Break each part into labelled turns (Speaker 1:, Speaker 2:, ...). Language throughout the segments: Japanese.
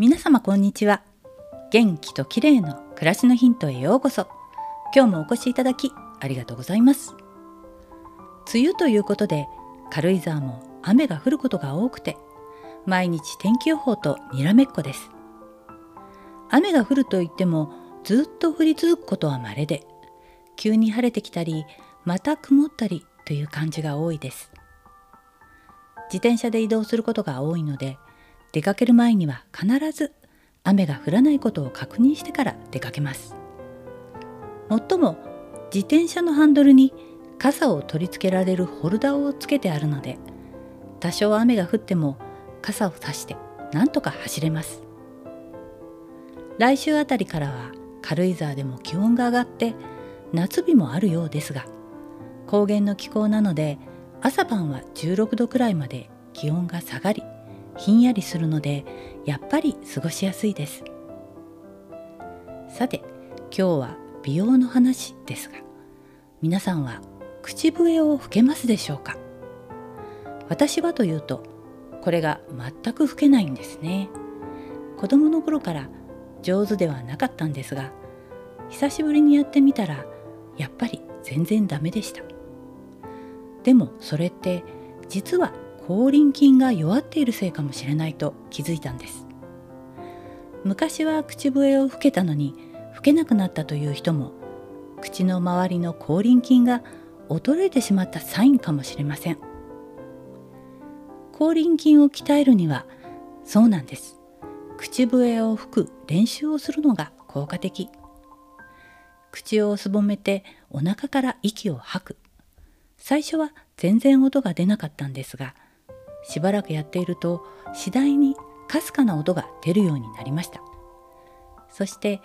Speaker 1: 皆様こんにちは。元気と綺麗の暮らしのヒントへようこそ。今日もお越しいただきありがとうございます。梅雨ということで軽井沢も雨が降ることが多くて毎日天気予報とにらめっこです。雨が降るといってもずっと降り続くことは稀で急に晴れてきたりまた曇ったりという感じが多いです。自転車で移動することが多いので出かける前には必ず雨が降らないことを確認してから出かけます。もっとも自転車のハンドルに傘を取り付けられるホルダーをつけてあるので多少雨が降っても傘を差してなんとか走れます。来週あたりからは軽井沢でも気温が上がって夏日もあるようですが高原の気候なので朝晩は16度くらいまで気温が下がりひんやりするのでやっぱり過ごしやすいです。さて今日は美容の話ですが皆さんは口笛を吹けますでしょうか？私はというとこれが全く吹けないんですね。子供の頃から上手ではなかったんですが久しぶりにやってみたらやっぱり全然ダメでした。でもそれって実は口輪筋が弱っているせいかもしれないと気づいたんです。昔は口笛を吹けたのに吹けなくなったという人も口の周りの口輪筋が衰えてしまったサインかもしれません。口輪筋を鍛えるにはそうなんです。口笛を吹く練習をするのが効果的。口をすぼめてお腹から息を吐く。最初は全然音が出なかったんですがしばらくやっていると次第にかすかな音が出るようになりました。そして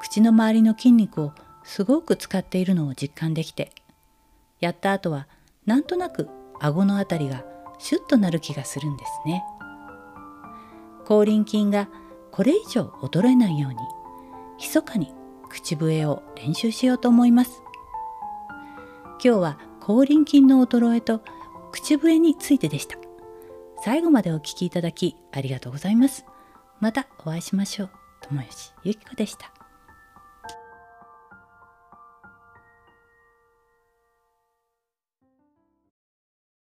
Speaker 1: 口の周りの筋肉をすごく使っているのを実感できてやった後はなんとなく顎のあたりがシュッとなる気がするんですね。口輪筋がこれ以上衰えないように密かに口笛を練習しようと思います。今日は口輪筋の衰えと口笛についてでした。最後までお聴きいただきありがとうございます。またお会いしましょう。友吉ゆきこでした。